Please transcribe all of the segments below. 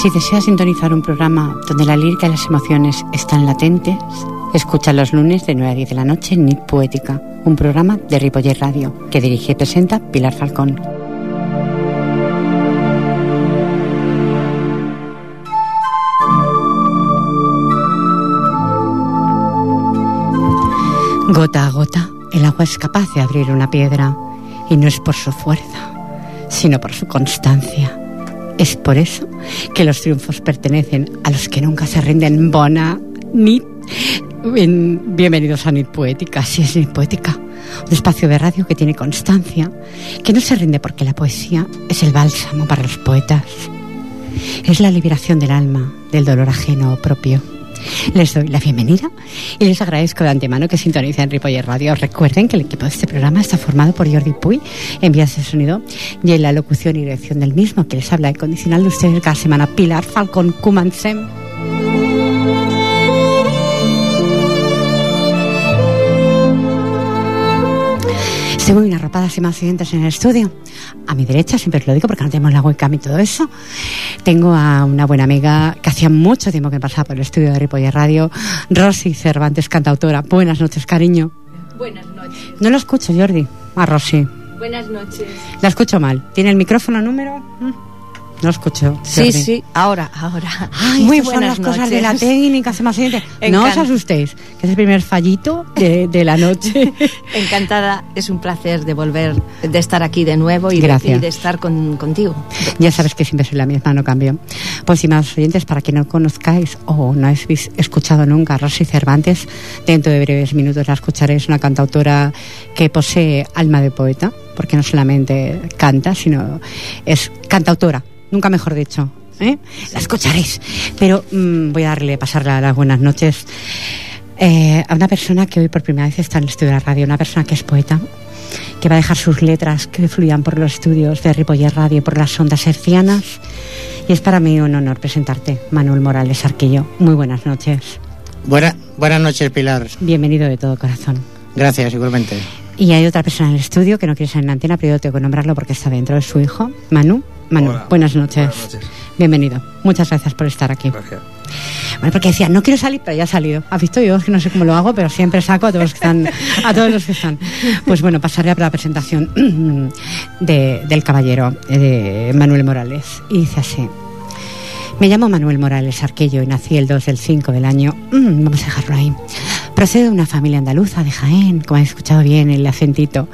Si deseas sintonizar un programa donde la lírica y las emociones están latentes, escucha los lunes de 9 a 10 de la noche en Nit Poética, un programa de Ripoller Radio que dirige y presenta Pilar Falcón. Gota a gota, el agua es capaz de abrir una piedra y no es por su fuerza, sino por su constancia. Es por eso que los triunfos pertenecen a los que nunca se rinden. Bona Nit. Bienvenidos a Nit Poética, sí es Nit Poética. Un espacio de radio que tiene constancia, que no se rinde porque la poesía es el bálsamo para los poetas. Es la liberación del alma, del dolor ajeno o propio. Les doy la bienvenida y les agradezco de antemano que sintonicen Ripoller Radio. Recuerden que el equipo de este programa está formado por Jordi Puy en vías de sonido y en la locución y dirección del mismo, que les habla de condicional de ustedes cada semana, Pilar Falcón Kumansem. Estoy muy arropada sin más oyentes en el estudio. A mi derecha, siempre lo digo porque no tenemos la webcam y todo eso, tengo a una buena amiga que hacía mucho tiempo que pasaba por el estudio de Ripoller Radio, Rosy Cervantes, cantautora. Buenas noches, cariño. Buenas noches. No lo escucho, Jordi. A Rosy. Buenas noches. La escucho mal. ¿Tiene el micrófono número? Mm. No escucho. Sí, Jordi. sí, ahora, ahora. Ay, Muy estas son buenas las cosas noches. de la técnica, se me. No os asustéis, que es el primer fallito de, de la noche. Encantada, es un placer de volver, de estar aquí de nuevo y, de, Gracias. y de estar con, contigo. Ya sabes que siempre soy la misma, no cambio. Pues, estimados oyentes, para que no conozcáis o no habéis escuchado nunca a Rosy Cervantes, dentro de breves minutos la escucharéis, una cantautora que posee alma de poeta, porque no solamente canta, sino es cantautora, nunca mejor dicho. ¿eh? La escucharéis. Pero mm, voy a darle, pasarle las buenas noches eh, a una persona que hoy por primera vez está en el estudio de la radio, una persona que es poeta, que va a dejar sus letras que fluyan por los estudios de Ripoller Radio, por las ondas hercianas. Y es para mí un honor presentarte, Manuel Morales Arquillo. Muy buenas noches. Buena, buenas noches, Pilar. Bienvenido de todo corazón. Gracias, igualmente. Y hay otra persona en el estudio que no quiere ser en la antena, pero yo tengo que nombrarlo porque está dentro, es su hijo, Manu. Manu, Hola. buenas noches. Buenas noches. Bienvenido. Muchas gracias por estar aquí. Gracias. Bueno, porque decía, no quiero salir, pero ya ha salido. ¿Has visto? Yo es que no sé cómo lo hago, pero siempre saco a todos los que están. A todos los que están. Pues bueno, pasaré a la presentación de- del caballero, eh, de Manuel Morales. Y dice así. Me llamo Manuel Morales Arquello y nací el 2 del 5 del año. mm, vamos a dejarlo ahí. Procedo de una familia andaluza de Jaén, como habéis escuchado bien el acentito.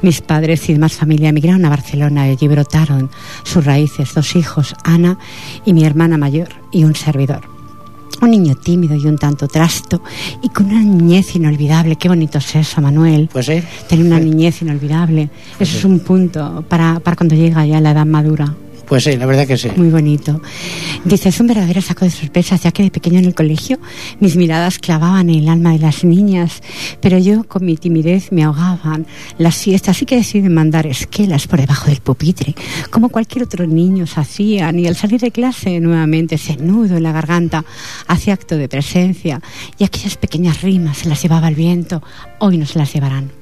Mis padres y demás familia emigraron a Barcelona y allí brotaron sus raíces, dos hijos, Ana y mi hermana mayor y un servidor. Un niño tímido y un tanto trasto y con una niñez inolvidable. Qué bonito es eso, Manuel. Pues sí. Tener una niñez inolvidable. Eso es un punto para, para cuando llega ya la edad madura. Pues sí, la verdad que sí. Muy bonito. Dice, es un verdadero saco de sorpresas, ya que de pequeño en el colegio mis miradas clavaban en el alma de las niñas, pero yo con mi timidez me ahogaban las siestas, así que decidí mandar esquelas por debajo del pupitre, como cualquier otro niño se hacían, y al salir de clase nuevamente ese en la garganta hacía acto de presencia, y aquellas pequeñas rimas se las llevaba el viento, hoy no se las llevarán.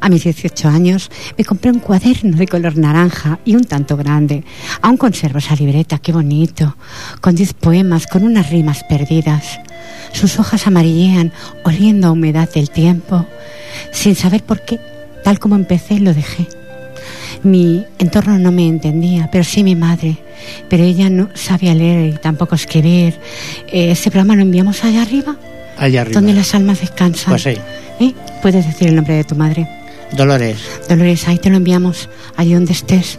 A mis 18 años me compré un cuaderno de color naranja y un tanto grande. Aún conservo esa libreta, qué bonito, con 10 poemas, con unas rimas perdidas. Sus hojas amarillean, oliendo a humedad del tiempo. Sin saber por qué, tal como empecé, lo dejé. Mi entorno no me entendía, pero sí mi madre. Pero ella no sabía leer y tampoco escribir. Eh, ¿Ese programa lo enviamos allá arriba? Allá arriba. Donde las almas descansan. Pues sí. ¿Eh? ¿Puedes decir el nombre de tu madre? Dolores. Dolores, ahí te lo enviamos, allí donde estés.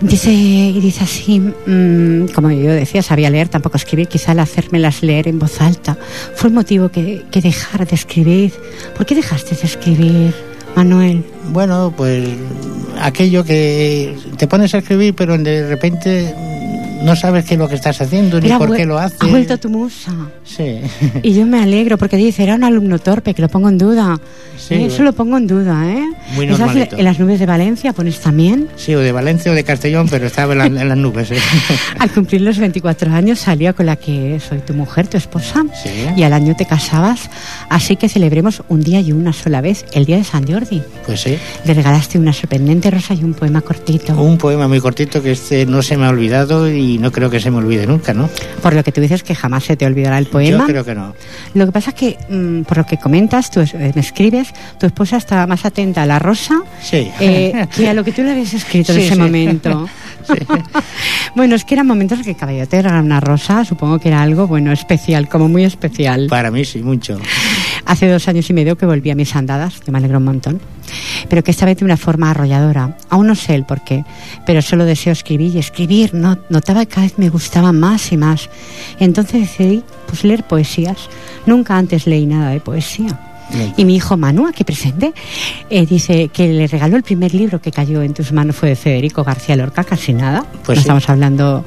Dice, y dice así, mm, como yo decía, sabía leer, tampoco escribir, quizá al hacérmelas leer en voz alta fue el motivo que, que dejar de escribir. ¿Por qué dejaste de escribir, Manuel? Bueno, pues aquello que te pones a escribir, pero de repente no sabes qué es lo que estás haciendo ni por qué lo haces. Ha vuelto tu musa. Sí. Y yo me alegro porque dice, era un alumno torpe, que lo pongo en duda. Sí, ¿Eh? bueno. Eso lo pongo en duda, ¿eh? Muy. En las nubes de Valencia pones también. Sí, o de Valencia o de Castellón, pero estaba en, la- en las nubes. ¿eh? Al cumplir los 24 años salía con la que soy tu mujer, tu esposa. Sí. Y al año te casabas. Así que celebremos un día y una sola vez, el día de San Jordi. Pues sí. Le regalaste una sorprendente rosa y un poema cortito. Un poema muy cortito que este no se me ha olvidado y, y no creo que se me olvide nunca, ¿no? Por lo que tú dices que jamás se te olvidará el poema. Yo creo que no. Lo que pasa es que, mm, por lo que comentas, tú eh, me escribes, tu esposa estaba más atenta a la rosa sí. eh, que a lo que tú le habías escrito en ese momento. bueno, es que eran momentos que Caballote era una rosa, supongo que era algo, bueno, especial, como muy especial. Para mí sí, mucho. Hace dos años y medio que volví a mis andadas, que me alegro un montón, pero que esta vez de una forma arrolladora. Aún no sé el por qué, pero solo deseo escribir y escribir. No, notaba que cada vez me gustaba más y más. entonces decidí pues, leer poesías. Nunca antes leí nada de poesía. Y mi hijo Manu, aquí presente, eh, dice que le regaló el primer libro que cayó en tus manos fue de Federico García Lorca, casi nada. Pues estamos hablando.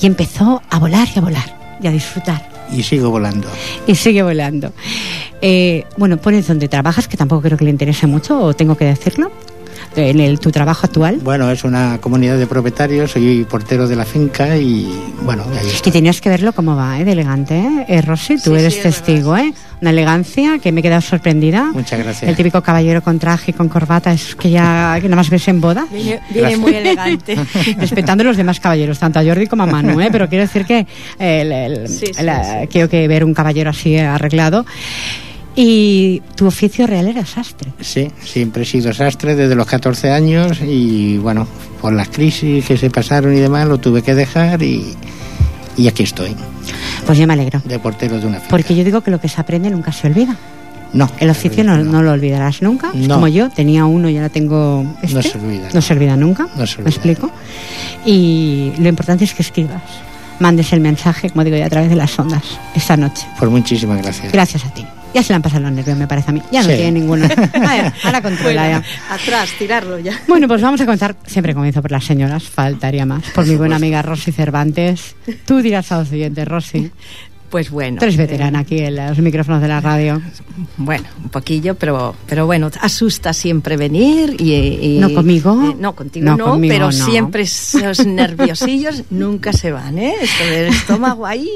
Y empezó a volar y a volar y a disfrutar. Y sigo volando. Y sigue volando. Eh, bueno, pones donde trabajas, que tampoco creo que le interese mucho, o tengo que decirlo en el, tu trabajo actual? Bueno, es una comunidad de propietarios, soy portero de la finca y bueno, ahí Y tenías que verlo cómo va, ¿eh? de elegante, ¿eh? eh Rosy, tú eres testigo, ¿eh? Una elegancia que me he quedado sorprendida. Muchas gracias. El típico caballero con traje y con corbata, es que ya que nada más ves en boda. Viene, muy elegante. Respetando a los demás caballeros, tanto a Jordi como a Manu, ¿eh? Pero quiero decir que el, quiero que ver un caballero así arreglado y tu oficio real era sastre. Sí, siempre he sido sastre desde los 14 años y bueno, por las crisis que se pasaron y demás lo tuve que dejar y, y aquí estoy. Pues yo me alegro. De portero de una finca. Porque yo digo que lo que se aprende nunca se olvida. No. El oficio no, no. lo olvidarás nunca. como yo, tenía uno y ahora tengo este. No se olvida. No, se olvida nunca. No se olvida. ¿Me explico? Y lo importante es que escribas. Mandes el mensaje, como digo, ya a través de las ondas esta noche. Pues muchísimas gracias. Gracias a ti. Ya se le han pasado los nervios, me parece a mí. Ya no tiene ninguno. ahora controla ya. Atrás, tirarlo ya. Bueno, pues vamos a contar. Siempre comienzo por las señoras, faltaría más. Por mi buena amiga Rosy Cervantes. Tú dirás a los siguientes, Rosy. Pues bueno. Tú eres veterana aquí en los micrófonos de la radio. Bueno, un poquillo, pero, pero bueno, asusta siempre venir y... ¿No conmigo? Eh, no, contigo no, pero siempre esos nerviosillos nunca se van, ¿eh? Esto del estómago ahí,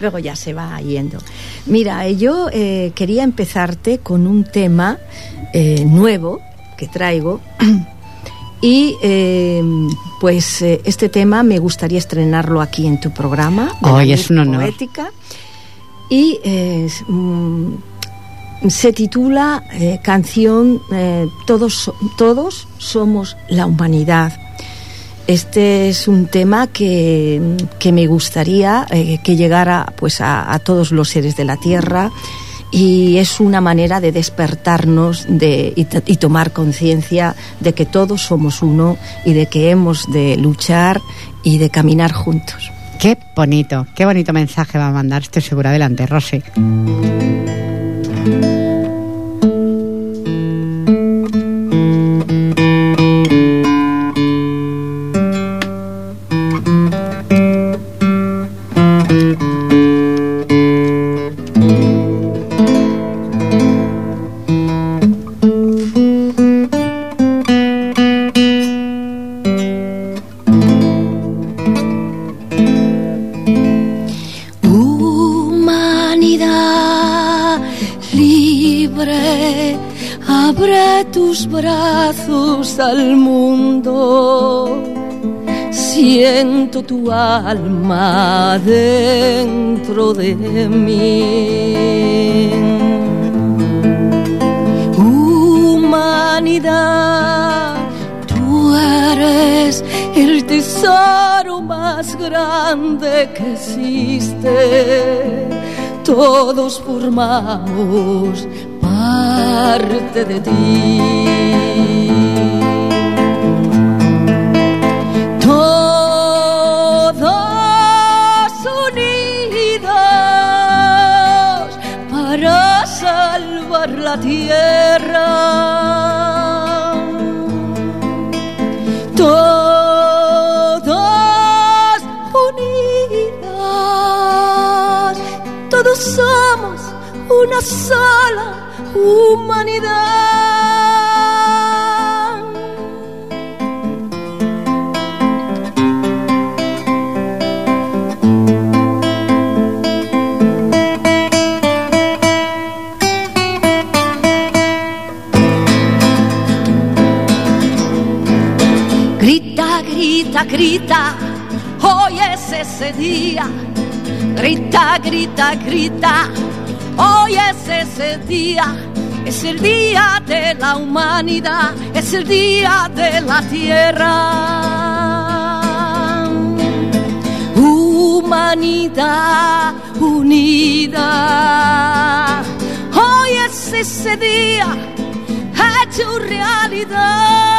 luego ya se va yendo. Mira, yo eh, quería empezarte con un tema eh, nuevo que traigo. Y pues este tema me gustaría estrenarlo aquí en tu programa. Hoy es un honor. Poética y eh, mm, se titula eh, canción eh, todos, todos somos la humanidad. Este es un tema que, que me gustaría que llegara pues a, todos los seres de la tierra y es una manera de despertarnos de, y tomar conciencia de que todos somos uno y de que hemos de luchar y de caminar juntos. Qué bonito, qué bonito mensaje va a mandar, estoy segura. Adelante, Rosy. Tu alma dentro de mí. Humanidad, tú eres el tesoro más grande que existe. Todos formamos parte de ti. Tierra. Todas unidas, todos somos una sola humanidad. Día. Grita, grita, grita, hoy es ese día. Es el día de la humanidad, es el día de la tierra. Humanidad unida, hoy es ese día hecho realidad,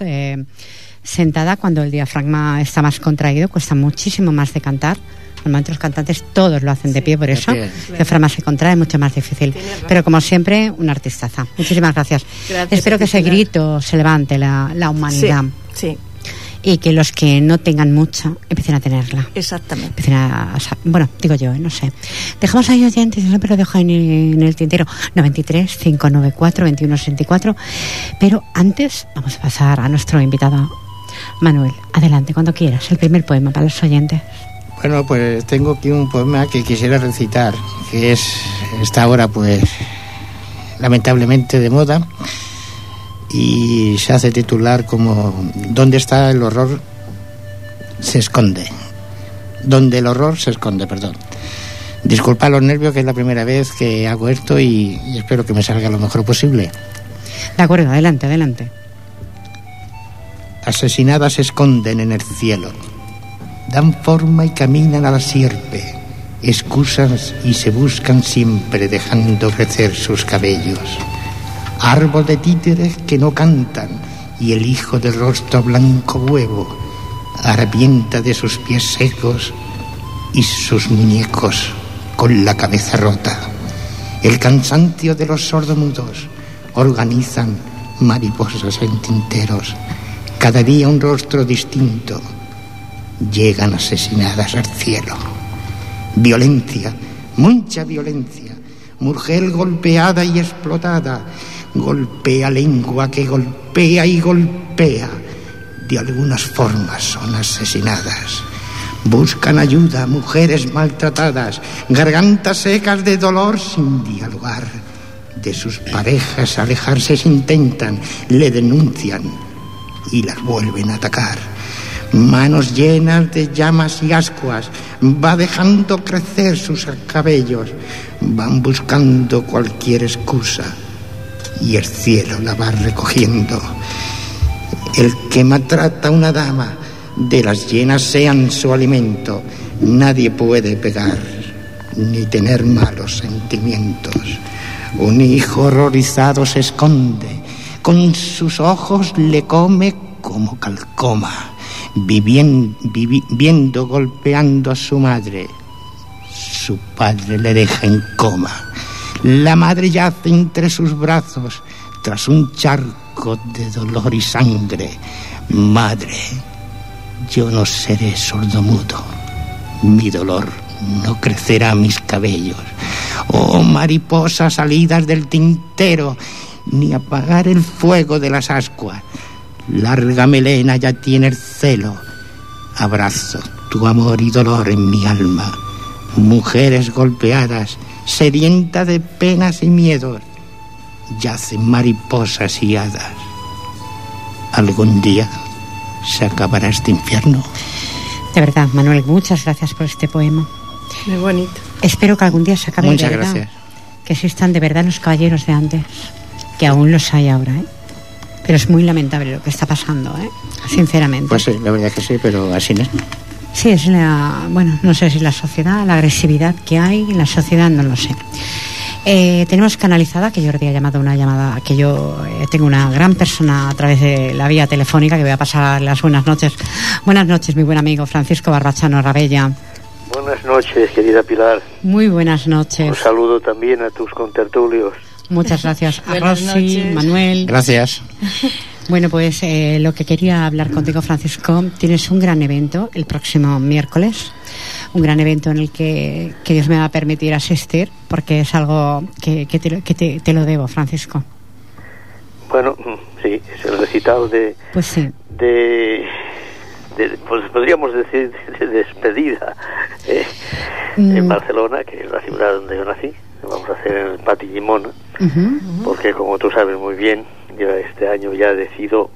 Eh, sentada cuando el diafragma está más contraído, cuesta muchísimo más de cantar. Normalmente los cantantes todos lo hacen de pie, por eso el es. diafragma se contrae, mucho más difícil. Pero como siempre, una artistaza. Muchísimas gracias. Gracias, Espero que ese grito se levante la, la humanidad Sí, y que los que no tengan mucha empiecen a tenerla. exactamente. Empiecen a, a sa- bueno, digo yo, ¿eh? no sé. Dejamos ahí oyentes, yo siempre lo dejo en, en el tintero 93 594 2164. Pero antes vamos a pasar a nuestro invitado Manuel. Adelante, cuando quieras, el primer poema para los oyentes. Bueno, pues tengo aquí un poema que quisiera recitar, que es esta ahora pues lamentablemente de moda y se hace titular como ¿Dónde está el horror? Se esconde. donde el horror se esconde, perdón. Disculpa los nervios, que es la primera vez que hago esto y, y espero que me salga lo mejor posible. De acuerdo, adelante, adelante. Asesinadas se esconden en el cielo, dan forma y caminan a la sierpe, excusas y se buscan siempre dejando crecer sus cabellos. Árbol de títeres que no cantan y el hijo del rostro blanco huevo arrepienta de sus pies secos y sus muñecos con la cabeza rota. El cansancio de los sordomudos organizan mariposas en tinteros. Cada día un rostro distinto. Llegan asesinadas al cielo. Violencia, mucha violencia. Mujer golpeada y explotada. Golpea lengua que golpea y golpea. De algunas formas son asesinadas. Buscan ayuda mujeres maltratadas, gargantas secas de dolor sin dialogar. De sus parejas alejarse se intentan, le denuncian y las vuelven a atacar. Manos llenas de llamas y ascuas, va dejando crecer sus cabellos, van buscando cualquier excusa y el cielo la va recogiendo. El que maltrata a una dama, de las llenas sean su alimento, nadie puede pegar ni tener malos sentimientos. Un hijo horrorizado se esconde, con sus ojos le come como calcoma, vivien- vivi- viendo golpeando a su madre. Su padre le deja en coma. La madre yace entre sus brazos tras un charco de dolor y sangre. Madre, yo no seré sordomudo. Mi dolor no crecerá mis cabellos. Oh, mariposas salidas del tintero, ni apagar el fuego de las ascuas. Larga melena ya tiene el celo. Abrazo tu amor y dolor en mi alma. Mujeres golpeadas, sedientas de penas y miedos, yacen mariposas y hadas. Algún día se acabará este infierno. De verdad, Manuel, muchas gracias por este poema. Muy bonito. Espero que algún día se acabe Muchas de verdad. gracias. Que existan de verdad los caballeros de antes, que aún los hay ahora, ¿eh? Pero es muy lamentable lo que está pasando, ¿eh? Sinceramente. Pues sí, la verdad que sí, pero así no. Sí, es la, bueno, no sé si la sociedad, la agresividad que hay en la sociedad, no lo sé. Eh, tenemos canalizada, que Jordi ha llamado una llamada, que yo eh, tengo una gran persona a través de la vía telefónica, que voy a pasar las buenas noches. Buenas noches, mi buen amigo Francisco Barbachano Rabella. Buenas noches, querida Pilar. Muy buenas Un noches. saludo también a tus contertulios. Muchas gracias a Rosy, noches. Manuel. Gracias. Bueno, pues eh, lo que quería hablar contigo, Francisco, tienes un gran evento el próximo miércoles, un gran evento en el que, que Dios me va a permitir asistir, porque es algo que, que, te, lo- que te, te lo debo, Francisco. Bueno, mm, sí, es el recital de, Pues sí, de, de- pues podríamos decir de despedida eh, Mm. en Barcelona, que es la ciudad donde yo nací. Vamos a hacer en el Pati Gimona, porque como tú sabes muy bien, yo este año ya decido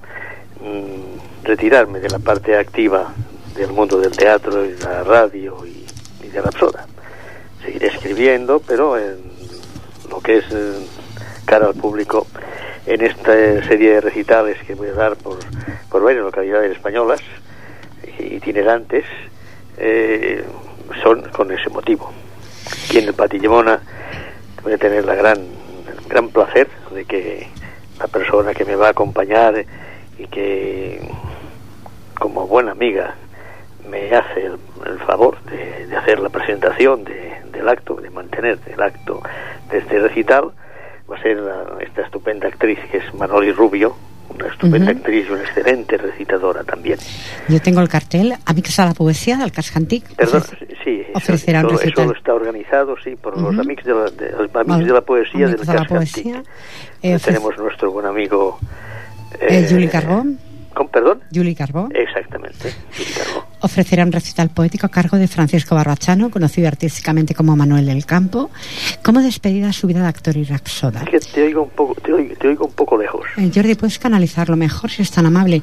mm, retirarme de la parte activa del mundo del teatro y la radio y, y de la soda. Seguiré escribiendo, pero en lo que es eh, cara al público, en esta serie de recitales que voy a dar por, por varias localidades españolas, itinerantes, eh, son con ese motivo. Aquí en el Patillemona voy a tener la gran, el gran placer de que la persona que me va a acompañar y que como buena amiga me hace el, el favor de, hacer la presentación de- del acto, de mantener el acto de este recital, va a ser esta estupenda actriz que es Manoli Rubio, una estupenda Ujú. actriz y una excelente recitadora también. yo tengo el cartel Amics a la Poesía del Cascantic. Perdón, sí, eso, ofrecerá un todo- eso recital. lo está organizado, sí, por los Ujú. amigos de la, de, los amigos Vale. de la poesía del Amigos de la Cascantic. Poesía. Eh, tenemos nuestro buen amigo... Eh, Juli Carbó. ¿Con perdón? Julie Carbó. Exactamente, Juli Carbó. ofrecerá un recital poético a cargo de Francisco Barbachano, conocido artísticamente como Manuel del Campo, como despedida a su vida de actor y rapsoda. Es que te oigo un poco, te oigo, te oigo un poco lejos. Eh, Jordi, puedes canalizarlo mejor si es tan amable.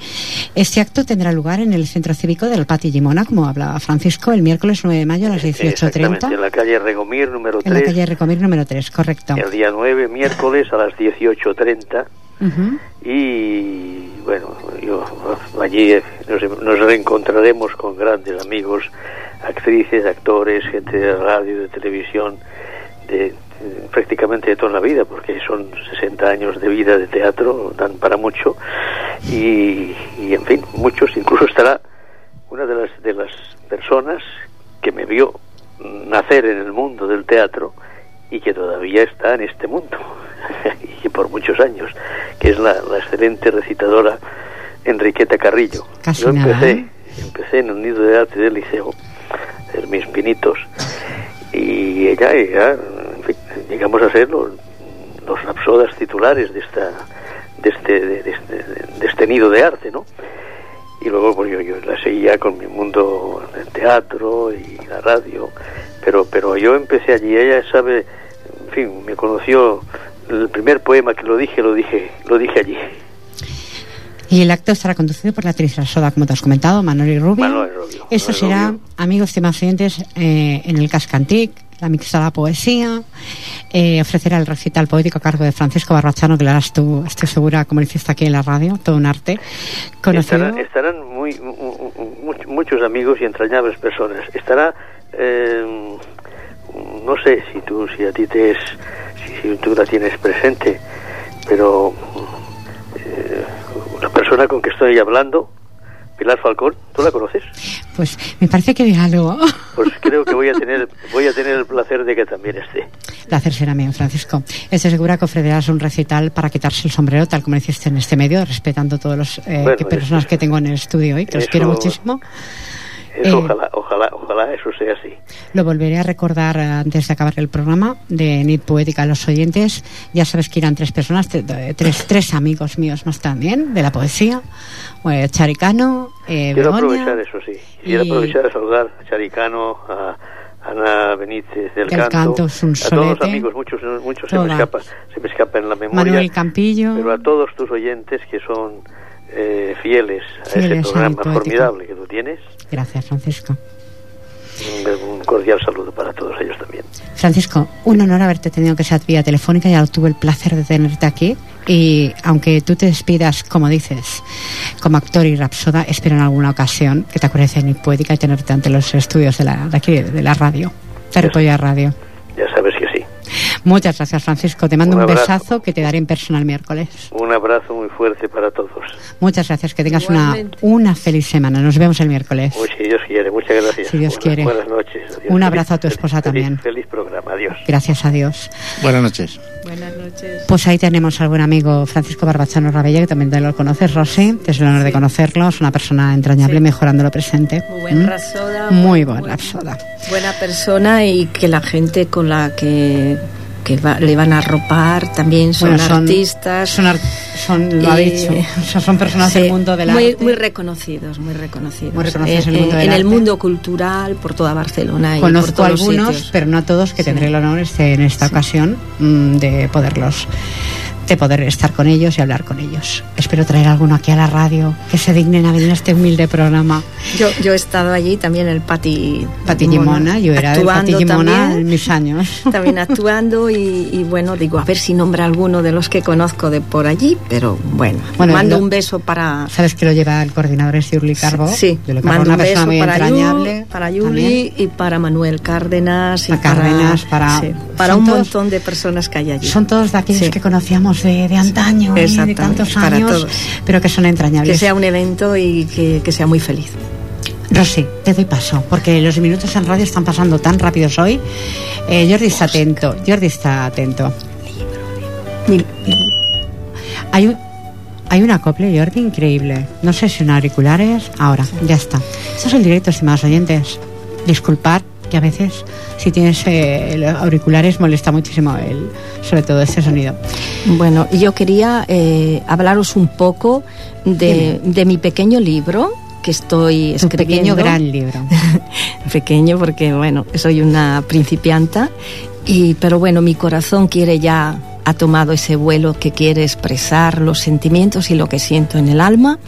Este acto tendrá lugar en el Centro Cívico del Pati Gimona, como hablaba Francisco, el miércoles 9 de mayo a las Exactamente, 18.30. en la calle Regomir número En la 3, calle Recomir número 3, correcto. el día 9, miércoles a las 18.30. Y bueno, yo allí eh, nos, nos reencontraremos con grandes amigos, actrices, actores, gente de radio, de televisión, de, de prácticamente de toda la vida, porque son 60 años de vida de teatro, dan para mucho, y, y en fin, muchos, incluso estará una de las, de las personas que me vio nacer en el mundo del teatro y que todavía está en este mundo y por muchos años que es la, la excelente recitadora Enriqueta Carrillo Casi yo empecé ¿eh? empecé en el nido de arte del liceo en mis pinitos y ella, ella en fin, llegamos a ser los, los rapsodas titulares de esta de este de, de este de este nido de arte no y luego pues yo, yo la seguía con mi mundo del teatro y la radio pero pero yo empecé allí ella sabe en fin me conoció el primer poema que lo dije lo dije lo dije allí Y el acto estará conducido por la actriz Rasoda, como te has comentado, Manuel y Rubio. Manuel Rubio, Esto Manuel será, Rubio. amigos temas oyentes, eh, en el Cascantic, la mixada poesía. Eh, ofrecerá el recital poético a cargo de Francisco Barbachano, que lo harás tú, estoy segura, como lo hiciste aquí en la radio, todo un arte. Estarán, estarán muy mu- mu- much- muchos amigos y entrañables personas estará eh, no sé si tú si a ti te es si, tú la tienes presente pero eh, la persona con que estoy hablando Pilar Falcón tú la conoces Pues me parece que diga algo. pues creo que voy a tener voy a tener el placer de que también esté Placer será mío, Francisco. Estoy segura que ofrecerás un recital para quitarse el sombrero, tal como hiciste en este medio, respetando todos los eh, Bueno, personas eso- que tengo en el estudio hoy, que los eso- quiero muchísimo. Eso Eh, ojalá ojalá ojalá eso sea así Lo volveré a recordar eh, antes de acabar el programa de Nit Poética a los oyentes. Ya sabes que irán tres personas, de- tres, tres amigos míos más también, de la poesía. Eh, Charicano, eh, Quiero Begoña, aprovechar eso, sí. Quiero y- aprovechar a saludar a Charicano, a Ana Benítez del, Del Canto, es un a todos los amigos, muchos, muchos se me, escapa, se me escapa en la memoria. Manuel Campillo. Pero a todos tus oyentes que son eh, fieles a ese programa formidable que tú tienes, Gracias, Francisco. un, cordial saludo para todos ellos también. Francisco, un honor haberte tenido que ser vía telefónica, ya tuve el placer de tenerte aquí y aunque tú te despidas, como dices, como actor y rapsoda, espero en alguna ocasión que te acuerdes de Nit Poética y tenerte ante los estudios de, la, de aquí, de la radio, de Ripolla Radio. Ya sabes. Muchas gracias, Francisco. Te mando Un un, abrazo. besazo que te daré en persona el miércoles. Un abrazo muy fuerte para todos. Muchas gracias. Que tengas una, Igualmente. una feliz semana. Nos vemos el miércoles. Uy, si Dios quiere, muchas gracias. Si Dios buenas, quiere. Buenas noches. Adiós. Un Feliz- abrazo a tu esposa feliz- también. Feliz programa. Adiós. Gracias a Dios. Buenas noches. Buenas noches. Pues ahí tenemos al buen amigo Francisco Barbachano Rabella, que también te lo conoces, Rosy. Es el honor de conocerlo. Es una persona entrañable, Sí. mejorando lo presente. Muy buen ¿Mm? rapsoda, Muy muy buen buen- rapsoda. Buena persona y que la gente con la que, que va- le van a ropar también son, Bueno, artistas. Son, ar- son- lo ha dicho. Son personas Sí, del mundo del muy, arte. muy reconocidos, muy reconocidos. Muy reconocidos Eh, en el mundo del en el arte. mundo cultural, por toda Barcelona y por Conozco todos algunos, pero no a todos, que Sí. tendré el honor este, en esta ocasión mm, de poderlos de poder estar con ellos y hablar con ellos. Espero traer alguno aquí a la radio que se dignen a venir a este humilde programa. Yo, yo he estado allí también en el Pati, Pati Gimona, yo era del Pati Gimona también. en mis años. también actuando y, y bueno, digo, a ver si nombra alguno de los que conozco de por allí, pero bueno, Bueno, mando lo- un beso para... Sabes que lo lleva el coordinador es Yurli Carbo. Sí, mando una un beso muy para, entrañable. Yu- para. Yuli y para Manuel Cárdenas y Para Cárdenas, para- sí, para un montón de personas que hay allí. Son todos de aquellos Sí. que conocíamos de, de antaño, y de tantos para años, todos. pero que son entrañables. que sea un evento y que, que sea muy feliz. Rosy, te doy paso, porque los minutos en radio están pasando tan rápidos hoy. Eh, Jordi está atento, Jordi está atento. Mil- Hay un, hay un acople, Jordi, increíble. No sé si son auriculares. Ahora, ya está. Esto es el directo, estimados oyentes. Disculpad que a veces, si tienes eh, auriculares, molesta muchísimo el, sobre todo este sonido. Bueno, yo quería eh, hablaros un poco de, de mi pequeño libro que estoy Un pequeño escribiendo. gran libro. pequeño porque bueno, soy una principianta y pero bueno, mi corazón quiere ya ha tomado ese vuelo que quiere expresar los sentimientos y lo que siento en el alma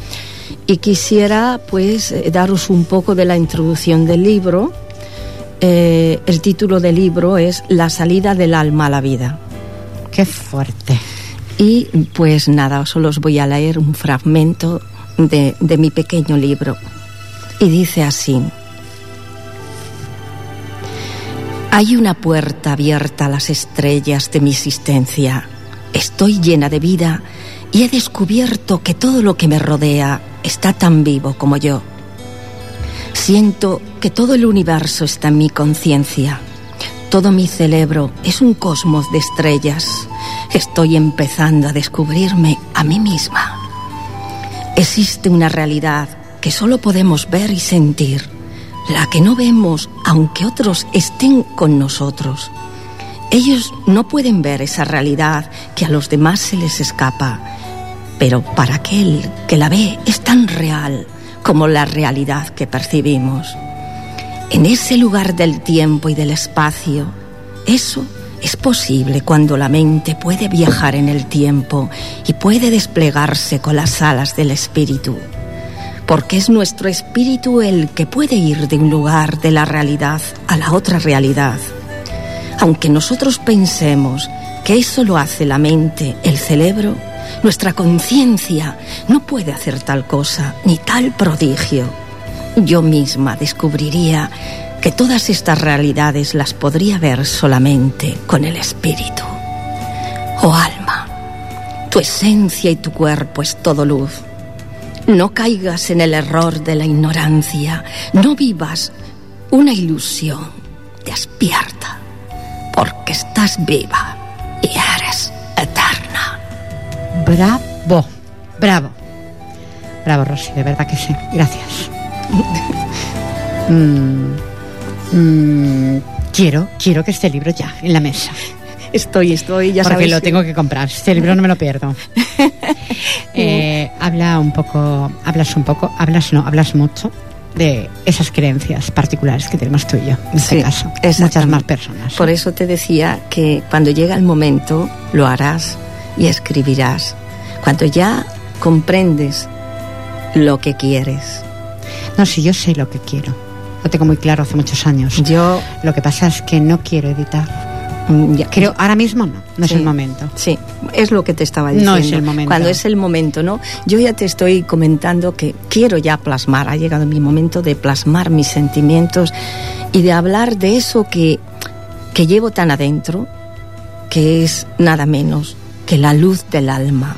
y quisiera pues eh, daros un poco de la introducción del libro. Eh, el título del libro es La salida del alma a la vida. Qué fuerte. Y pues nada, solo os voy a leer un fragmento de, de mi pequeño libro. Y dice así. Hay una puerta abierta a las estrellas de mi existencia. Estoy llena de vida y he descubierto que todo lo que me rodea está tan vivo como yo. Siento que todo el universo está en mi conciencia. Todo mi cerebro es un cosmos de estrellas. Estoy empezando a descubrirme a mí misma. Existe una realidad que solo podemos ver y sentir, la que no vemos aunque otros estén con nosotros. Ellos no pueden ver esa realidad que a los demás se les escapa, pero para aquel que la ve es tan real como la realidad que percibimos. En ese lugar del tiempo y del espacio, eso es posible cuando la mente puede viajar en el tiempo y puede desplegarse con las alas del espíritu. Porque es nuestro espíritu el que puede ir de un lugar de la realidad a la otra realidad. Aunque nosotros pensemos que eso lo hace la mente, el cerebro, nuestra conciencia no puede hacer tal cosa ni tal prodigio. Yo misma descubriría que todas estas realidades las podría ver solamente con el espíritu. Oh alma, tu esencia y tu cuerpo es todo luz. No caigas en el error de la ignorancia, no vivas una ilusión. Despierta, porque estás viva y eres eterna. Bravo, bravo. Bravo, Rosy, de verdad que sí. Gracias. Mm, mm, quiero, quiero que esté libro ya en la mesa. Estoy, estoy, ya porque sabes. lo que- tengo que comprar. Este libro no me lo pierdo. Eh, habla un poco, hablas un poco, hablas no, hablas mucho de esas creencias particulares que tenemos tú y yo, en este caso. Muchas más personas. Por eso te decía que cuando llega el momento lo harás y escribirás. Cuando ya comprendes lo que quieres. No, si yo sé lo que quiero. Lo tengo muy claro hace muchos años. Yo Lo que pasa es que no quiero editar. mm, ya- Creo, ahora mismo no, no es el momento. Sí, es lo que te estaba No diciendo. es el momento. Cuando es el momento, ¿no? Yo ya te estoy comentando que quiero ya plasmar, ha llegado mi momento de plasmar mis sentimientos y de hablar de eso que, que llevo tan adentro, que es nada menos que la luz del alma,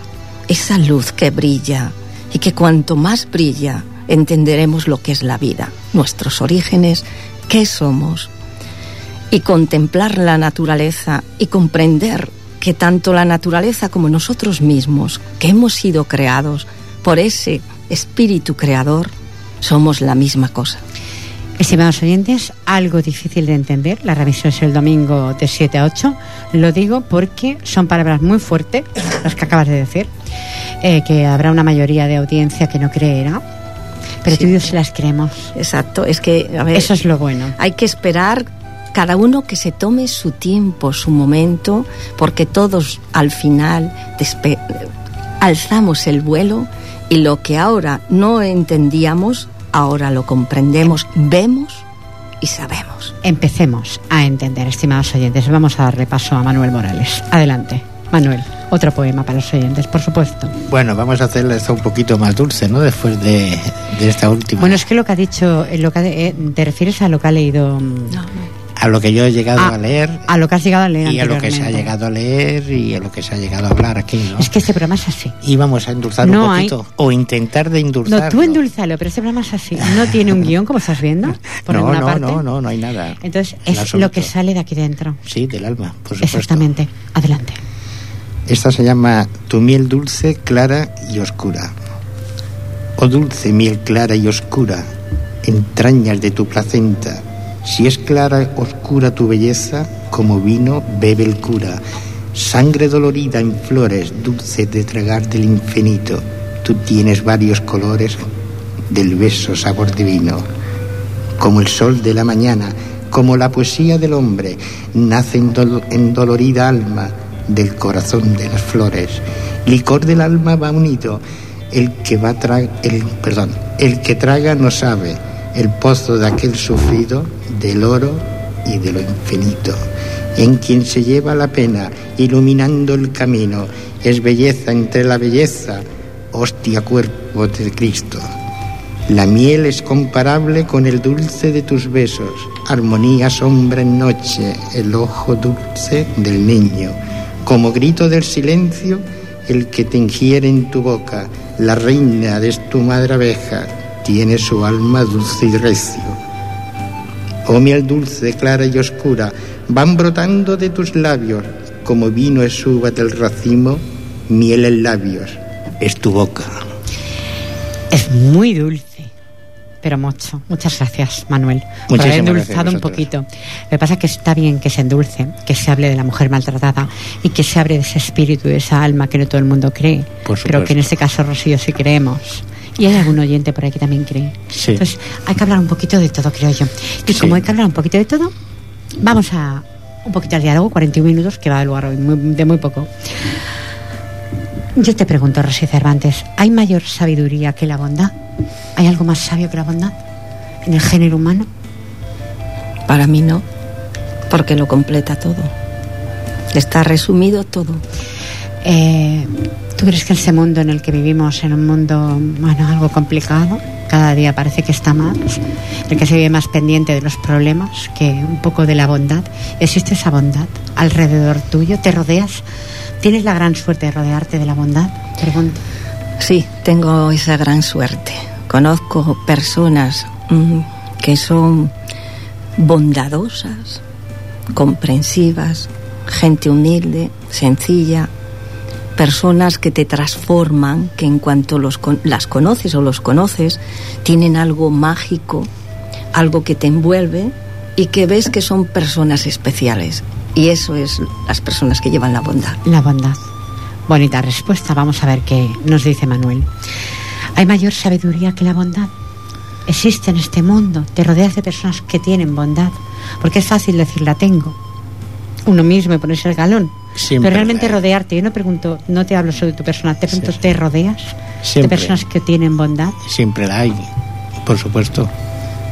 esa luz que brilla y que cuanto más brilla, entenderemos lo que es la vida, nuestros orígenes, qué somos, y contemplar la naturaleza y comprender que tanto la naturaleza como nosotros mismos, que hemos sido creados por ese espíritu creador, somos la misma cosa. Estimados oyentes, algo difícil de entender, la revisión es el domingo de 7 a 8. Lo digo porque son palabras muy fuertes, las que acabas de decir, eh, que habrá una mayoría de audiencia que no creerá, pero Sí. tú y yo sí las creemos. Exacto, es que, a ver, Eso es lo bueno. hay que esperar cada uno que se tome su tiempo, su momento, porque todos al final alzamos el vuelo y lo que ahora no entendíamos, ahora lo comprendemos, vemos y sabemos. Empecemos a entender, estimados oyentes. Vamos a darle paso a Manuel Morales. Adelante, Manuel. Otro poema para los oyentes, por supuesto. Bueno, vamos a hacerla esta un poquito más dulce, ¿no? Después de, de esta última. Bueno, es que lo que ha dicho, eh, lo que ha de- eh, te refieres a lo que ha leído, mm, a lo que yo he llegado a, a leer a lo que has llegado a leer y a lo que se ha llegado a leer y a lo que se ha llegado a hablar aquí, ¿no? Es que este programa es así. Y vamos a endulzar No un hay- poquito o intentar de No, endulzarlo. tú endulzalo, pero este programa es así. No tiene un guion, como estás viendo, por no, no, parte. no, no, no hay nada. Entonces, En es lo absoluto. que sale de aquí dentro. Sí, del alma, por supuesto. Exactamente. Adelante. Esta se llama Tu miel dulce, clara y oscura. Oh dulce miel clara y oscura, entrañas de tu placenta. Si es clara, oscura tu belleza, como vino bebe el cura. Sangre dolorida en flores, dulce de tragar del infinito. Tú tienes varios colores del beso sabor divino. Como el sol de la mañana, como la poesía del hombre, nace en, en dolorida alma del corazón de las flores. Licor del alma va unido, el que va tra el perdón, el que traga no sabe el pozo de aquel sufrido del oro y de lo infinito. En quien se lleva la pena, iluminando el camino, es belleza entre la belleza, hostia cuerpo de Cristo. La miel es comparable con el dulce de tus besos, armonía sombra en noche, el ojo dulce del niño. Como grito del silencio, el que te ingiere en tu boca, la reina de tu madre abeja, tiene su alma dulce y recio. Oh miel dulce, clara y oscura, van brotando de tus labios, como vino es uva del racimo, miel en labios, es tu boca. Es muy dulce pero mucho. Muchas gracias, Manuel, por haber endulzado un poquito. Lo que pasa es que está bien que se endulce, que se hable de la mujer maltratada y que se abre de ese espíritu, de esa alma que no todo el mundo cree, pero que en este caso, Rocío, sí creemos. Y hay algún oyente por aquí que también cree. Entonces, hay que hablar un poquito de todo, creo yo. Y como hay que hablar un poquito de todo, vamos a un poquito al diálogo, 41 minutos, que va a lugar hoy, de muy poco. Yo te pregunto, Rosy Cervantes, ¿hay mayor sabiduría que la bondad? ¿Hay algo más sabio que la bondad en el género humano? Para mí no, porque lo completa todo. Está resumido todo. Eh, ¿Tú crees que ese mundo en el que vivimos, en un mundo, bueno, algo complicado, cada día parece que está más, el que se vive más pendiente de los problemas que un poco de la bondad, ¿existe esa bondad alrededor tuyo? ¿Te rodeas ¿Tienes la gran suerte de rodearte de la bondad? Sí, tengo esa gran suerte. Conozco personas mm, que son bondadosas, comprensivas, gente humilde, sencilla, personas que te transforman, que en cuanto los, las conoces o los conoces, tienen algo mágico, algo que te envuelve y que ves que son personas especiales. Y eso es las personas que llevan la bondad. La bondad. Bonita respuesta. Vamos a ver qué nos dice Manuel. ¿Hay mayor sabiduría que la bondad? Existe en este mundo. Te rodeas de personas que tienen bondad. Porque es fácil decir la tengo. Uno mismo y ponerse el galón. Pero realmente rodearte. Yo no pregunto, no te hablo sobre tu persona, te pregunto, ¿te rodeas de personas que tienen bondad? Siempre la hay, por supuesto.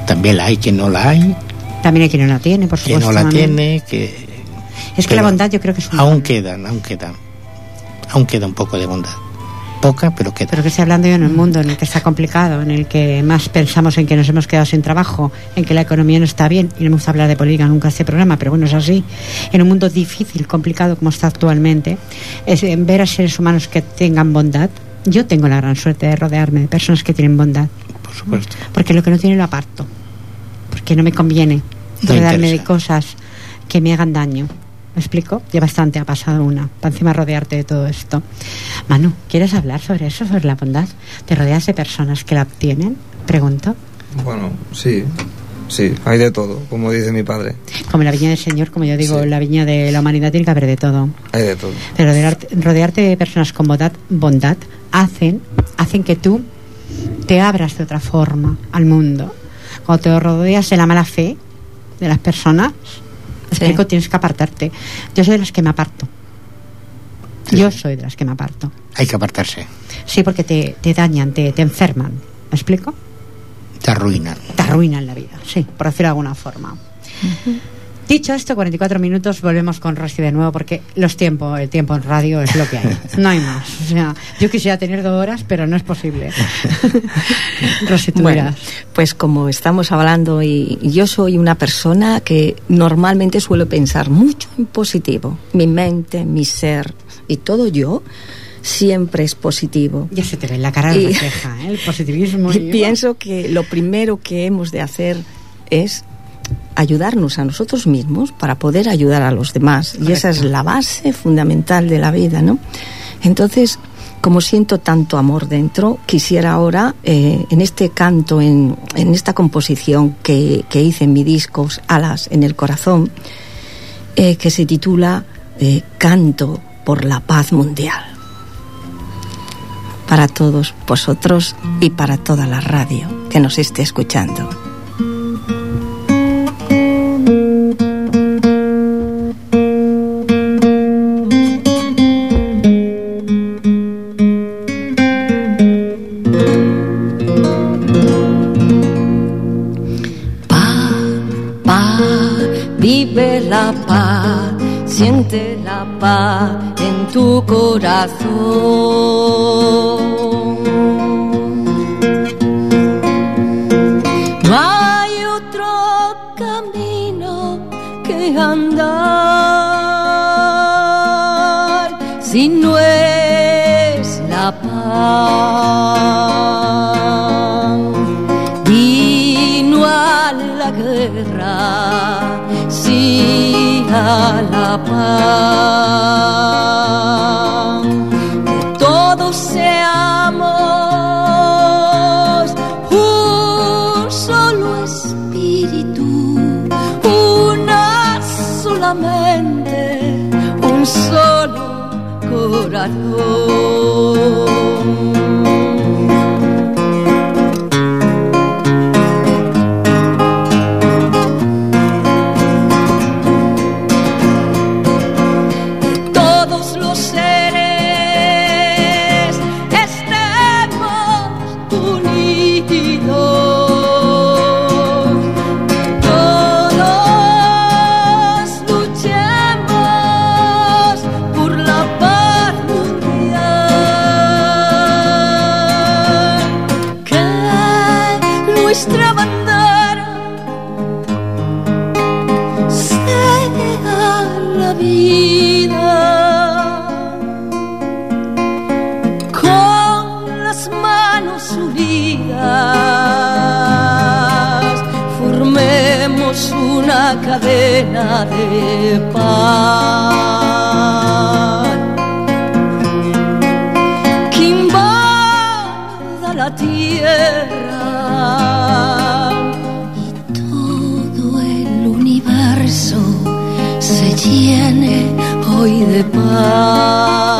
También la hay quien no la hay. También hay quien no la tiene, por supuesto. Que no la tiene, que es que la bondad yo creo que es Aún quedan, aún quedan. Aún queda un poco de bondad. Poca, pero queda. Pero que estoy hablando yo en un mundo en el que está complicado, en el que más pensamos en que nos hemos quedado sin trabajo, en que la economía no está bien, y no me gusta hablar de política nunca este programa, pero bueno, es así. En un mundo difícil, complicado como está actualmente, es ver a seres humanos que tengan bondad. Yo tengo la gran suerte de rodearme de personas que tienen bondad. Por supuesto. Porque lo que no tiene lo aparto. Porque no me conviene rodearme de cosas que me hagan daño. ¿Me explico? Ya bastante ha pasado una, para encima rodearte de todo esto. Manu, ¿quieres hablar sobre eso, sobre la bondad? ¿Te rodeas de personas que la obtienen? Pregunto. Bueno, sí, sí, hay de todo, como dice mi padre. Como la viña del Señor, como yo digo, la viña de la humanidad tiene que haber de todo. Hay de todo. Pero rodearte, de personas con bondad, bondad hacen, hacen que tú te abras de otra forma al mundo. Cuando te rodeas de la mala fe de las personas, tienes que apartarte. Yo soy de las que me aparto. Yo soy de las que me aparto. Hay que apartarse. Sí, porque te, dañan, te, te enferman. ¿Me explico? Te arruinan. Te arruinan la vida, sí, por decirlo de alguna forma. Dicho esto, 44 minutos, volvemos con Rosy de nuevo porque los tiempos, el tiempo en radio es lo que hay. No hay más. O sea, yo quisiera tener dos horas, pero no es posible. Rosy, tú bueno, Pues como estamos hablando, y yo soy una persona que normalmente suelo pensar mucho en positivo. Mi mente, mi ser y todo yo siempre es positivo. Ya se te ve en la cara y, refleja, ¿eh? el positivismo. Y, pienso que lo primero que hemos de hacer es ayudarnos a nosotros mismos para poder ayudar a los demás. Y esa es la base fundamental de la vida, ¿no? Entonces, como siento tanto amor dentro, quisiera ahora, eh, en este canto, en, esta composición que, hice en mi disco, Alas en el Corazón, eh, que se titula eh, Canto por la Paz Mundial. para todos vosotros y para toda la radio que nos esté escuchando. Vive la paz, siente la paz en tu corazón. No hay otro camino que andar si no es la paz. A una cadena de paz que invada la tierra y todo el universo se llene hoy de paz.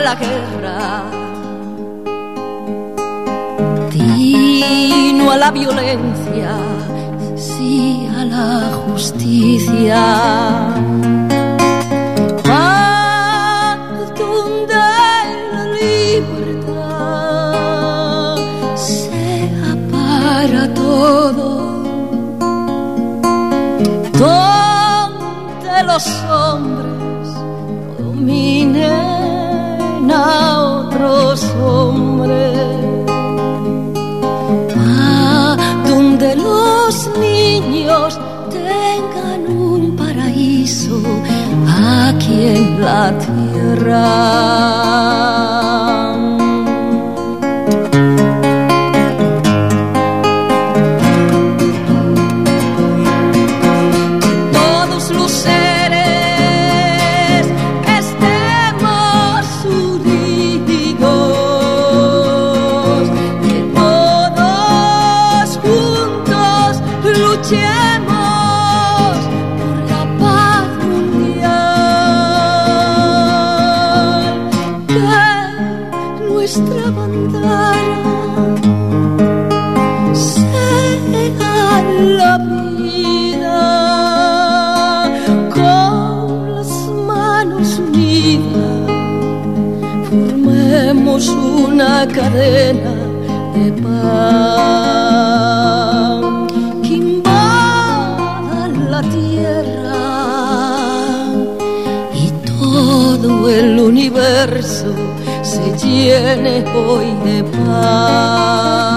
La guerra. Di no a la violencia. Sí a la justicia. Aquí en la tierra. todos una cadena de pan que invada la tierra y todo el universo se llene hoy de paz.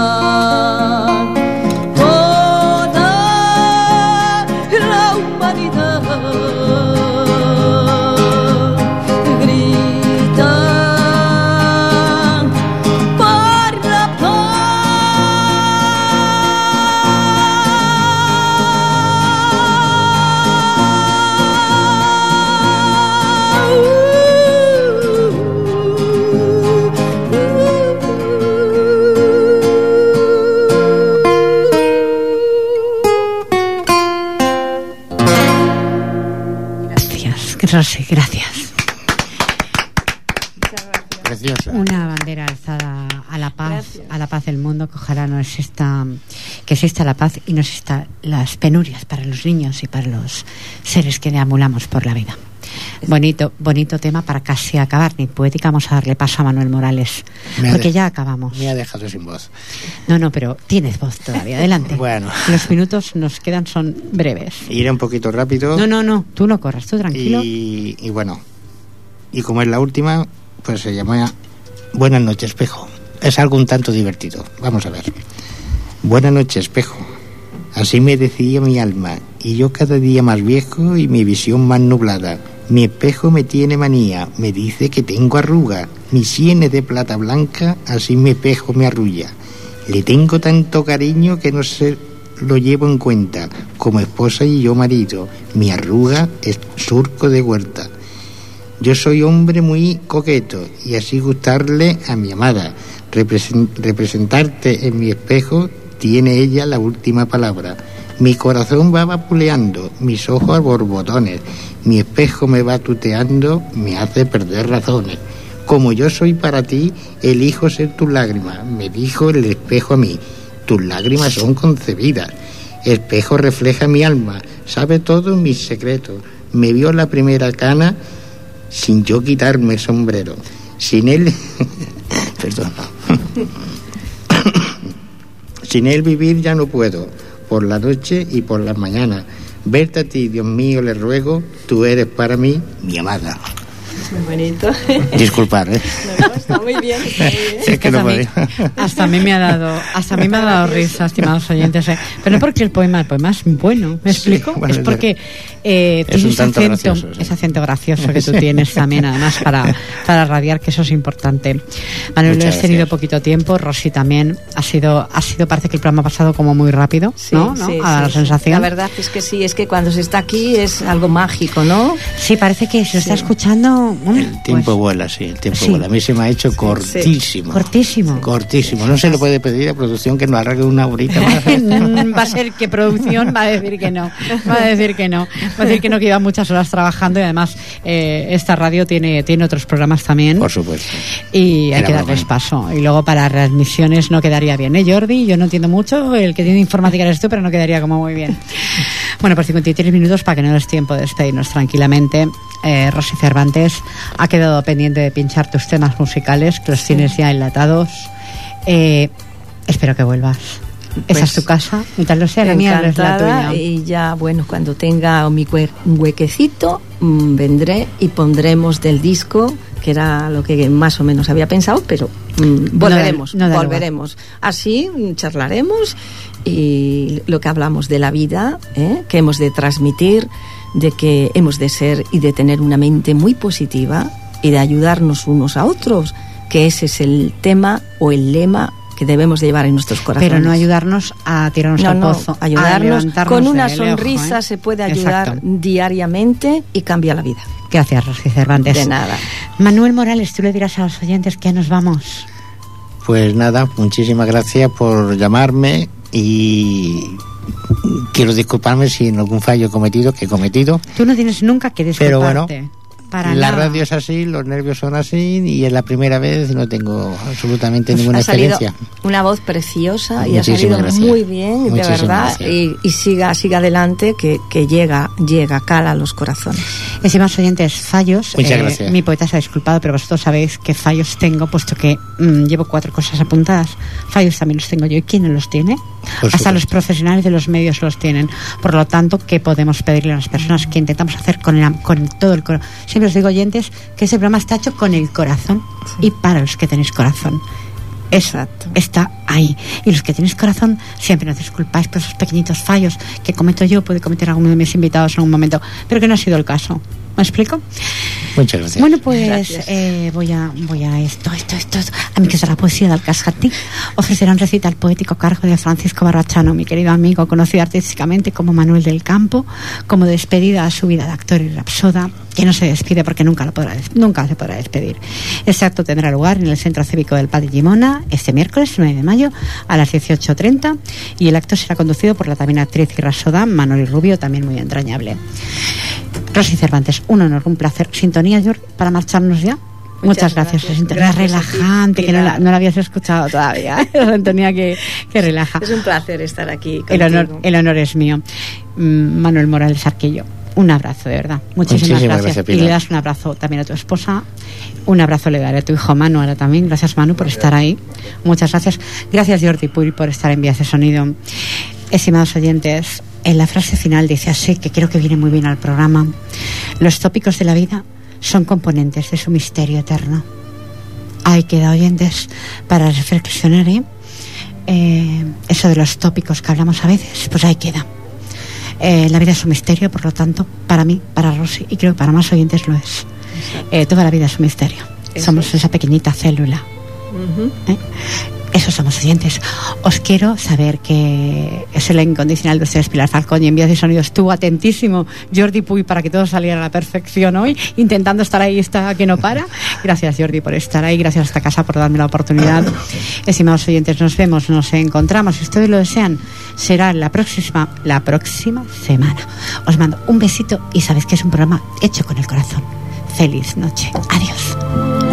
Exista la paz y no exista las penurias para los niños y para los seres que deambulamos por la vida. Bonito, bonito tema para casi acabar. Ni poética, vamos a darle paso a Manuel Morales, porque de- ya acabamos. Me ha dejado sin voz. No, no, pero tienes voz todavía. Adelante. Bueno. Los minutos nos quedan son breves. Iré un poquito rápido. No, no, no. Tú no corras, tú tranquilo. Y, y bueno, y como es la última, pues se llama Buenas noches, espejo. Es algo un tanto divertido. Vamos a ver. Buenas noches, espejo. Así me decía mi alma, y yo cada día más viejo y mi visión más nublada. Mi espejo me tiene manía, me dice que tengo arruga. Mi sien es de plata blanca, así mi espejo me arrulla. Le tengo tanto cariño que no se lo llevo en cuenta. Como esposa y yo marido, mi arruga es surco de huerta. Yo soy hombre muy coqueto y así gustarle a mi amada. Represen- representarte en mi espejo tiene ella la última palabra. Mi corazón va vapuleando, mis ojos a borbotones, mi espejo me va tuteando, me hace perder razones. Como yo soy para ti, elijo ser tus lágrimas, me dijo el espejo a mí. Tus lágrimas son concebidas. Espejo refleja mi alma, sabe todos mis secretos. Me vio la primera cana sin yo quitarme el sombrero. Sin él, perdón, sin él vivir ya no puedo, por la noche y por las mañanas. Verte a ti, Dios mío, le ruego, tú eres para mí mi amada. Muy bonito. Disculpar, ¿eh? No, no, está muy bien, está muy bien. Es que hasta, no a mí, hasta a mí me ha dado hasta a mí me ha dado risa estimados oyentes eh. pero no porque el poema el poema es bueno me Sí, explico bueno, es porque eh, Es tiene un ese tanto acento gracioso, sí. ese acento gracioso que tú tienes también además para para radiar que eso es importante Manuel lo has tenido gracias. poquito tiempo Rosy también ha sido ha sido parece que el programa ha pasado como muy rápido Sí, no, ¿No? sí, a la sí, sí. sensación La verdad es que sí, es que cuando se está aquí es algo mágico, ¿no? sí parece que se está Sí. escuchando mm, El tiempo pues, vuela, sí, el tiempo sí. vuela. A mí se me ha hecho cortísimo. cortísimo Cortísimo. No se le puede pedir a producción que nos alargue una horita más. Mm, va a ser que producción va a decir que no va a decir que no va a decir que no que lleva muchas horas trabajando y además eh, esta radio tiene tiene otros programas también Por supuesto. y hay Era que darles paso y luego para readmisiones no quedaría bien ¿eh Jordi? yo no entiendo mucho el que tiene informática eres tú pero no quedaría como muy bien bueno por 53 minutos para que no des tiempo de despedirnos tranquilamente eh, Rosy Cervantes ha quedado pendiente de pinchar tus temas musicales que los tienes ya enlatados eh, espero que vuelvas esa Pues, es tu casa y tal lo sea la mía es la tuya y ya, bueno, cuando tenga mi un huequecito, mm, vendré y pondremos del disco, que era lo que más o menos había pensado, pero mm, volveremos, no da lugar. volveremos. Así mm, charlaremos y lo que hablamos de la vida, ¿eh? que hemos de transmitir, de que hemos de ser y de tener una mente muy positiva y de ayudarnos unos a otros, que ese es el tema o el lema que debemos de llevar en nuestros corazones. pero no ayudarnos a tirarnos No, al no, pozo ayudarnos con una ojo, sonrisa ¿eh? se puede ayudar Exacto. diariamente y cambia la vida. gracias Rosy Cervantes De nada. Manuel Morales tú le dirás a los oyentes que ya nos vamos Pues nada, muchísimas gracias por llamarme y quiero disculparme si en algún fallo he cometido, que he cometido, Tú no tienes nunca que pero bueno, disculparte. Para la nada. radio es así, los nervios son así y es la primera vez no tengo absolutamente ninguna ha salido experiencia. una voz preciosa y ha salido gracias. muy bien, de verdad. Y, y siga, siga adelante, que, que llega, llega, cala a los corazones. Estimados oyentes, fallos. Muchas eh, gracias. Mi poeta se ha disculpado, pero vosotros sabéis qué fallos tengo, puesto que mm, llevo cuatro cosas apuntadas. Fallos también los tengo yo. ¿Y quién no los tiene? Por Hasta supuesto. los profesionales de los medios los tienen. Por lo tanto, ¿qué podemos pedirle a las personas que intentamos hacer con, el, con todo el corazón? Siempre os digo, oyentes, que ese programa está hecho con el corazón y para los que tenéis corazón. Eso Exacto. está ahí. Y los que tenéis corazón, siempre nos disculpáis por esos pequeñitos fallos que cometo yo, puede cometer alguno de mis invitados en algún momento, pero que no ha sido el caso. ¿Me explico? Muchas gracias. Bueno, pues Gracias. eh, voy a voy a esto, esto, esto, esto. A mí que es la poesía del Cascatí. Ofrecerá un recital poético a cargo de Francisco Barrachano, mi querido amigo, conocido artísticamente como Manuel del Campo, como despedida a su vida de actor y rapsoda, que no se despide porque nunca lo podrá nunca se podrá despedir. Este acto tendrá lugar en el Centro Cívico del Padre Gimona este miércoles 9 de mayo a las 18.30 y el acto será conducido por la también actriz y rapsoda Manuel Rubio, también muy entrañable. Rosy Cervantes, un honor, un placer. Sintonía, Jordi, para marcharnos ya. Muchas, Muchas gracias. gracias. Sintonía Gracias a ti, relajante, que no la, no la habías escuchado todavía. La sintonía que, que relaja. Es un placer estar aquí. El honor, contigo. el honor es mío. Mm, Manuel Morales Arquillo. Un abrazo, de verdad. Muchísimas, Muchísimas gracias. gracias, y le das un abrazo también a tu esposa. Un abrazo le daré a tu hijo Manu ahora también. Gracias, Manu, por estar ahí. Muchas gracias. Gracias, Jordi Puy, por estar en Vías de Sonido. Estimados oyentes, en la frase final dice así, que creo que viene muy bien al programa. Los tópicos de la vida son componentes de su misterio eterno. Ahí queda, oyentes, para reflexionar, ¿eh? Eh, eso de los tópicos que hablamos a veces, pues ahí queda. Eh, la vida es un misterio, por lo tanto, para mí, para Rosy, y creo que para más oyentes lo es. Eh, toda la vida es un misterio. Eso Somos es. esa pequeñita célula. Esos somos oyentes. Os quiero saber que es el incondicional de ustedes, Pilar Falcón, y en Vías de Sonido estuvo atentísimo Jordi Puy para que todo saliera a la perfección hoy, intentando estar ahí, está que no para. Gracias, Jordi, por estar ahí. Gracias a esta casa por darme la oportunidad. Estimados oyentes, nos vemos, nos encontramos. Si ustedes lo desean, será la próxima, la próxima semana. Os mando un besito y sabéis que es un programa hecho con el corazón. Feliz noche. Adiós.